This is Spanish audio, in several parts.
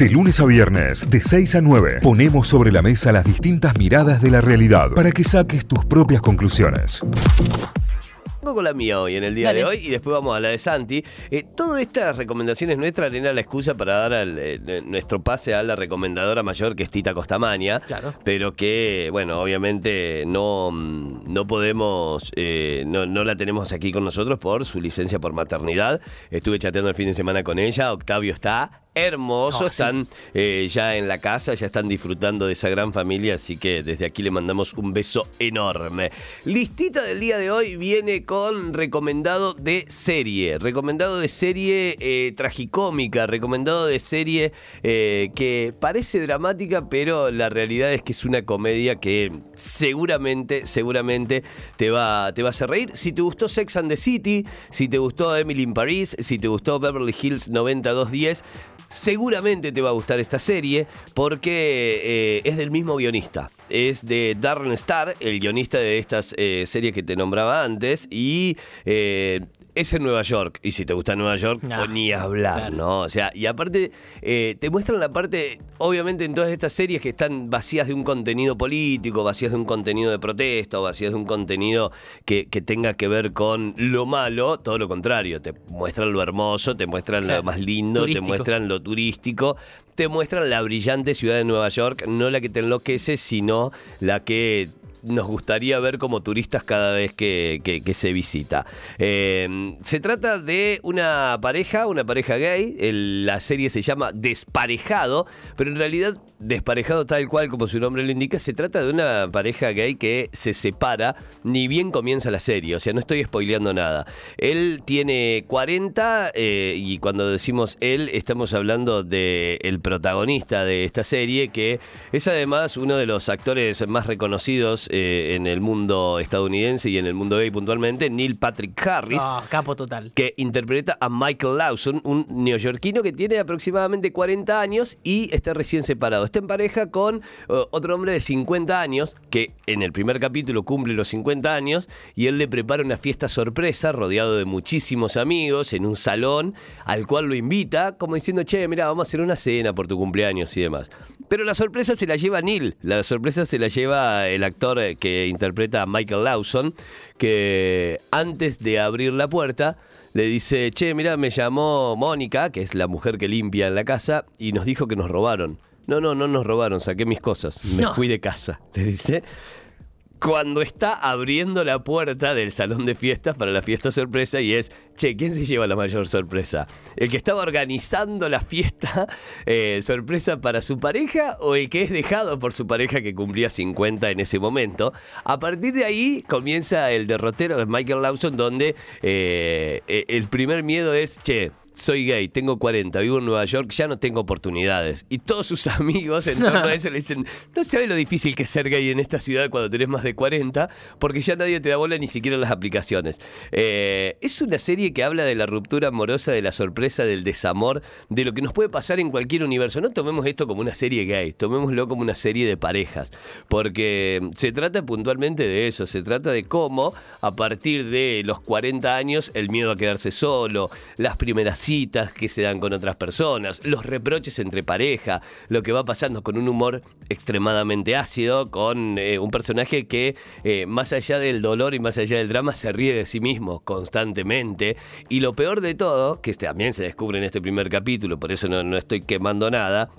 De lunes a viernes, de 6 a 9, ponemos sobre la mesa las distintas miradas de la realidad para que saques tus propias conclusiones. Vamos con la mía hoy, en el día Dale. de hoy, y después vamos a la de Santi. Eh, todas estas recomendaciones nuestras eran la excusa para dar al, eh, nuestro pase a la recomendadora mayor, que es Tita Costamaña. Claro. Pero que, bueno, obviamente no, mm, no podemos, eh, no, no la tenemos aquí con nosotros por su licencia por maternidad. Estuve chateando el fin de semana con ella. Octavio está hermoso, sí. están eh, ya en la casa, ya están disfrutando de esa gran familia, así que desde aquí le mandamos un beso enorme. Listita del día de hoy viene con recomendado de serie, recomendado de serie eh, tragicómica, recomendado de serie eh, que parece dramática, pero la realidad es que es una comedia que seguramente, seguramente te va, te va a hacer reír. Si te gustó Sex and the City, si te gustó Emily in Paris, si te gustó Beverly Hills 90210, seguramente te va a gustar esta serie porque eh, es del mismo guionista. Es de Darren Star, el guionista de estas eh, series que te nombraba antes, y eh, es en Nueva York. Y si te gusta Nueva York, No, ni hablar, claro. ¿no? O sea, y aparte eh, te muestran la parte, obviamente en todas estas series que están vacías de un contenido político, vacías de un contenido de protesta, o vacías de un contenido que, que tenga que ver con lo malo, todo lo contrario, te muestran lo hermoso, te muestran Claro, lo más lindo, turístico. te muestran lo turístico, te muestran la brillante ciudad de Nueva York, no la que te enloquece, sino la que nos gustaría ver como turistas cada vez que, se visita. Eh, se trata de una pareja, una pareja gay. La serie se llama Desparejado, pero en realidad desparejado tal cual como su nombre lo indica, se trata de una pareja gay que se separa ni bien comienza la serie. O sea, no estoy spoileando nada. Él tiene 40 eh, y cuando decimos él estamos hablando de el protagonista de esta serie que es además uno de los actores más reconocidos eh, en el mundo estadounidense y en el mundo gay puntualmente, Neil Patrick Harris. Ah, capo total. Que interpreta a Michael Lawson, un neoyorquino que tiene aproximadamente 40 años y está recién separado. Está en pareja con eh, otro hombre de 50 años que en el primer capítulo cumple los 50 años y él le prepara una fiesta sorpresa rodeado de muchísimos amigos en un salón al cual lo invita como diciendo, che, mira, vamos a hacer una cena por tu cumpleaños y demás. Pero la sorpresa se la lleva Neil, la sorpresa se la lleva el actor eh, que interpreta a Michael Lawson, que antes de abrir la puerta le dice, che, mira, me llamó Mónica, que es la mujer que limpia en la casa, y nos dijo que nos robaron. No, no, no nos robaron, saqué mis cosas, me No. fui de casa, le dice. Cuando está abriendo la puerta del salón de fiestas para la fiesta sorpresa y es, che, ¿quién se lleva la mayor sorpresa? ¿El que estaba organizando la fiesta eh, sorpresa para su pareja o el que es dejado por su pareja que cumplía 50 en ese momento? A partir de ahí comienza el derrotero de Michael Lawson donde eh, eh, el primer miedo es, che, soy gay, tengo 40, vivo en Nueva York, ya no tengo oportunidades. Y todos sus amigos en torno a eso le dicen, no sabes lo difícil que es ser gay en esta ciudad cuando tenés más de 40, porque ya nadie te da bola ni siquiera en las aplicaciones. Eh, es una serie que habla de la ruptura amorosa, de la sorpresa, del desamor, de lo que nos puede pasar en cualquier universo. No tomemos esto como una serie gay, tomémoslo como una serie de parejas, porque se trata puntualmente de eso, se trata de cómo a partir de los 40 años el miedo a quedarse solo, las primeras citas que se dan con otras personas, los reproches entre pareja, lo que va pasando con un humor extremadamente ácido, con eh, un personaje que eh, más allá del dolor y más allá del drama se ríe de sí mismo constantemente. Y lo peor de todo, que este también se descubre en este primer capítulo, por eso no, no estoy quemando nada,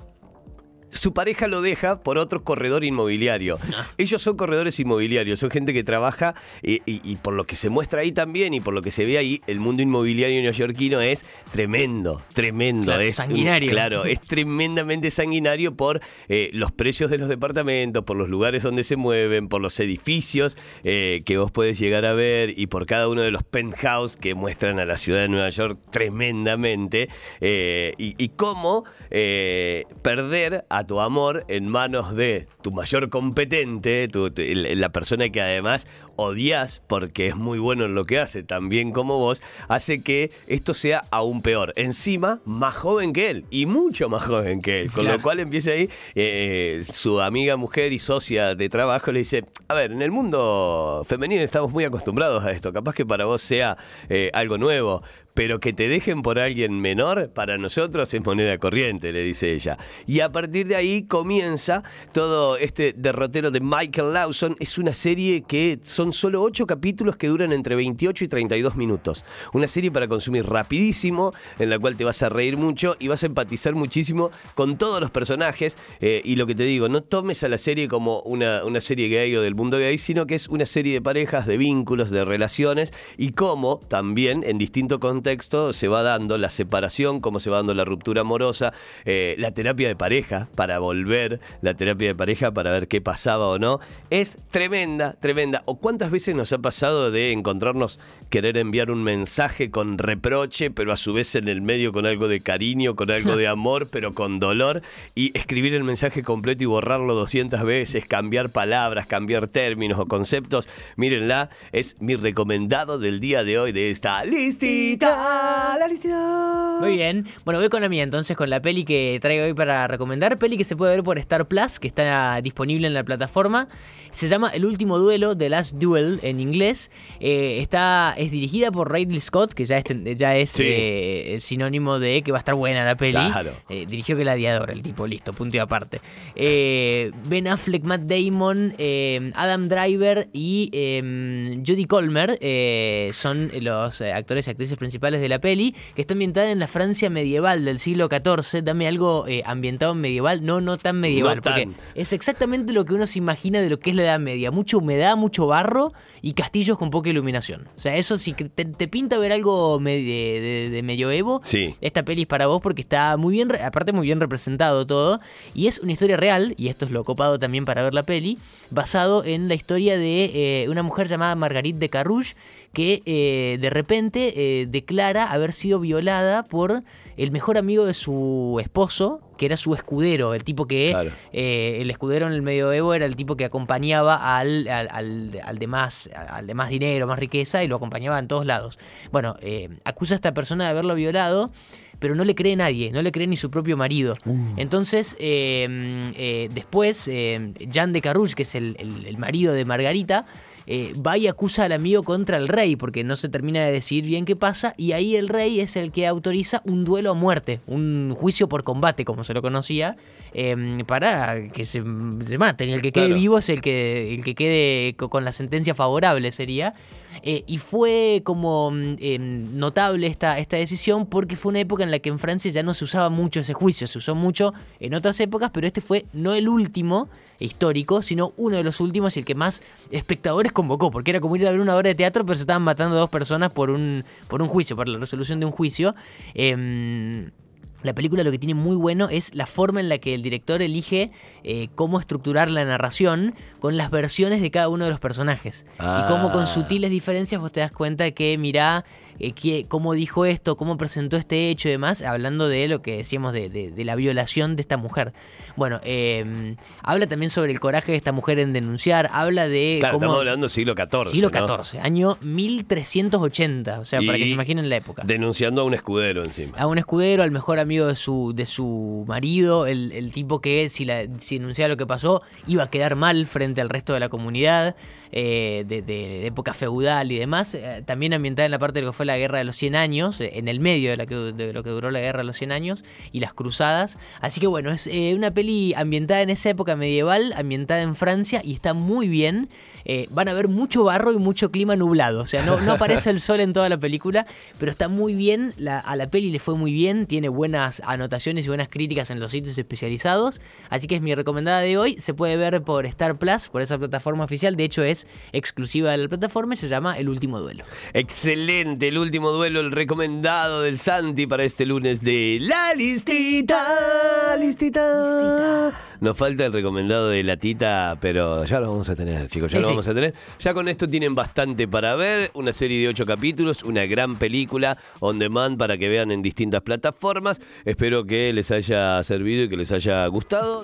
su pareja lo deja por otro corredor inmobiliario. Ellos son corredores inmobiliarios, son gente que trabaja y, y- y por lo que se muestra ahí también y por lo que se ve ahí, el mundo inmobiliario neoyorquino es tremendo, tremendo. Claro, es sanguinario. claro, es tremendamente sanguinario por eh, los precios de los departamentos, por los lugares donde se mueven, por los edificios eh, que vos podés llegar a ver y por cada uno de los penthouse que muestran a la ciudad de Nueva York tremendamente. eh, y, y cómo eh, perder a tu amor en manos de tu mayor competente, tu- tu- el- la persona que además odias porque es muy bueno en lo que hace, también como vos, hace que esto sea aún peor. Encima, más joven que él y mucho más joven que él. Con lo cual empieza ahí, eh, su amiga mujer y socia de trabajo le dice, a ver, en el mundo femenino estamos muy acostumbrados a esto, capaz que para vos sea eh, algo nuevo, pero que te dejen por alguien menor, para nosotros es moneda corriente, le dice ella. Y a partir de ahí comienza todo este derrotero de Michael Lawson. Es una serie que son solo ocho capítulos que duran entre 28 y 32 minutos. Una serie para consumir rapidísimo, en la cual te vas a reír mucho y vas a empatizar muchísimo con todos los personajes. Eh, y lo que te digo, no tomes a la serie como una, una serie gay o del mundo gay, sino que es una serie de parejas, de vínculos, de relaciones y cómo también en distinto contexto se va dando la separación, cómo se va dando la ruptura amorosa, eh, la terapia de pareja para volver, la terapia de pareja para ver qué pasaba o no. Es tremenda, tremenda. ¿O cuántas veces nos ha pasado de encontrarnos querer enviar un mensaje con reproche, pero a su vez en el medio con algo de cariño, con algo de amor, pero con dolor, y escribir el mensaje completo y borrarlo 200 veces, cambiar palabras, cambiar términos o conceptos? Mírenla, es mi recomendado del día de hoy de esta listita la listita. Muy bien. Bueno, voy con la mía entonces, con la peli que traigo hoy para recomendar. Peli que se puede ver por Star Plus, que está disponible en la plataforma. Se llama El último duelo, The Last Duel en inglés. Eh, está, es dirigida por Ridley Scott, que ya es, ya es eh, sinónimo de que va a estar buena la peli. Claro. Eh, dirigió Gladiador, el tipo, listo, punto y aparte. ben Affleck, Matt Damon, Adam Driver y em, Judy Colmer son los actores y actrices principales de la peli, que está ambientada en la Francia medieval del siglo XIV. Dame algo ambientado en medieval, no, no tan medieval, porque es exactamente lo que uno se imagina de lo que es la Edad Media. Mucha humedad, mucho barro y castillos con poca iluminación. O sea, eso si te, pinta ver algo de, de, medioevo, sí. esta peli es para vos porque está muy bien, aparte muy bien representado todo. Y es una historia real, y esto es lo copado también para ver la peli, basado en la historia de eh, una mujer llamada Marguerite de Carrouge que eh, de repente eh, declara haber sido violada por el mejor amigo de su esposo, que era su escudero, el tipo que eh, el escudero en el medioevo era el tipo que acompañaba al, al, al, de más, al de más dinero, más riqueza y lo acompañaba en todos lados. Bueno, acusa a esta persona de haberlo violado pero no le cree nadie, no le cree ni su propio marido. Uh. Entonces, después, Jean de Carrouge, que es el, el marido de Margarita, eh, va y acusa al amigo contra el rey, porque no se termina de decidir bien qué pasa, y ahí el rey es el que autoriza un duelo a muerte, un juicio por combate, como se lo conocía, em, para que se, se, maten. El que quede vivo es el que, el que quede con la sentencia favorable, sería. Eh, y fue como mm, em, notable esta, esta decisión porque fue una época en la que en Francia ya no se usaba mucho ese juicio, se usó mucho en otras épocas, pero este fue no el último histórico, sino uno de los últimos y el que más espectadores convocó, porque era como ir a ver una obra de teatro, pero se estaban matando dos personas por un, por un juicio, por la resolución de un juicio. Em, la película lo que tiene muy bueno es la forma en la que el director elige eh, cómo estructurar la narración con las versiones de cada uno de los personajes. Y cómo con ah. sutiles diferencias vos te das cuenta que, mirá, eh, cómo dijo esto, cómo presentó este hecho y demás, hablando de lo que decíamos de, la violación de esta mujer. Bueno, em, habla también sobre el coraje de esta mujer en denunciar, habla de... Claro, estamos hablando siglo XIV. Siglo XIV, año 1380, o sea, para que se imaginen la época. Denunciando a un escudero encima. A un escudero, al mejor amigo de su, de su marido, el, tipo que si, la, si denunciaba lo que pasó, iba a quedar mal frente al resto de la comunidad. Eh, de, época feudal y demás, eh, también ambientada en la parte de lo que fue la Guerra de los 100 Años, eh, en el medio de, lo que duró la Guerra de los 100 Años y las Cruzadas. Así que bueno, es una peli ambientada en esa época medieval, ambientada en Francia y está muy bien. Van a ver mucho barro y mucho clima nublado. O sea, no aparece el sol en toda la película, pero está muy bien. a la peli le fue muy bien, tiene buenas anotaciones y buenas críticas en los sitios especializados. Así que es mi recomendada de hoy. Se puede ver por Star Plus, por esa plataforma oficial. De hecho, es exclusiva de la plataforma y se llama El último duelo. Excelente, el último duelo, el recomendado del Santi para este lunes de La Listita. Listita. Nos falta el recomendado de la Tita, pero ya lo vamos a tener, chicos. Ya lo vamos a tener. Ya con esto tienen bastante para ver. Una serie de ocho capítulos, una gran película on demand para que vean en distintas plataformas. Espero que les haya servido y que les haya gustado.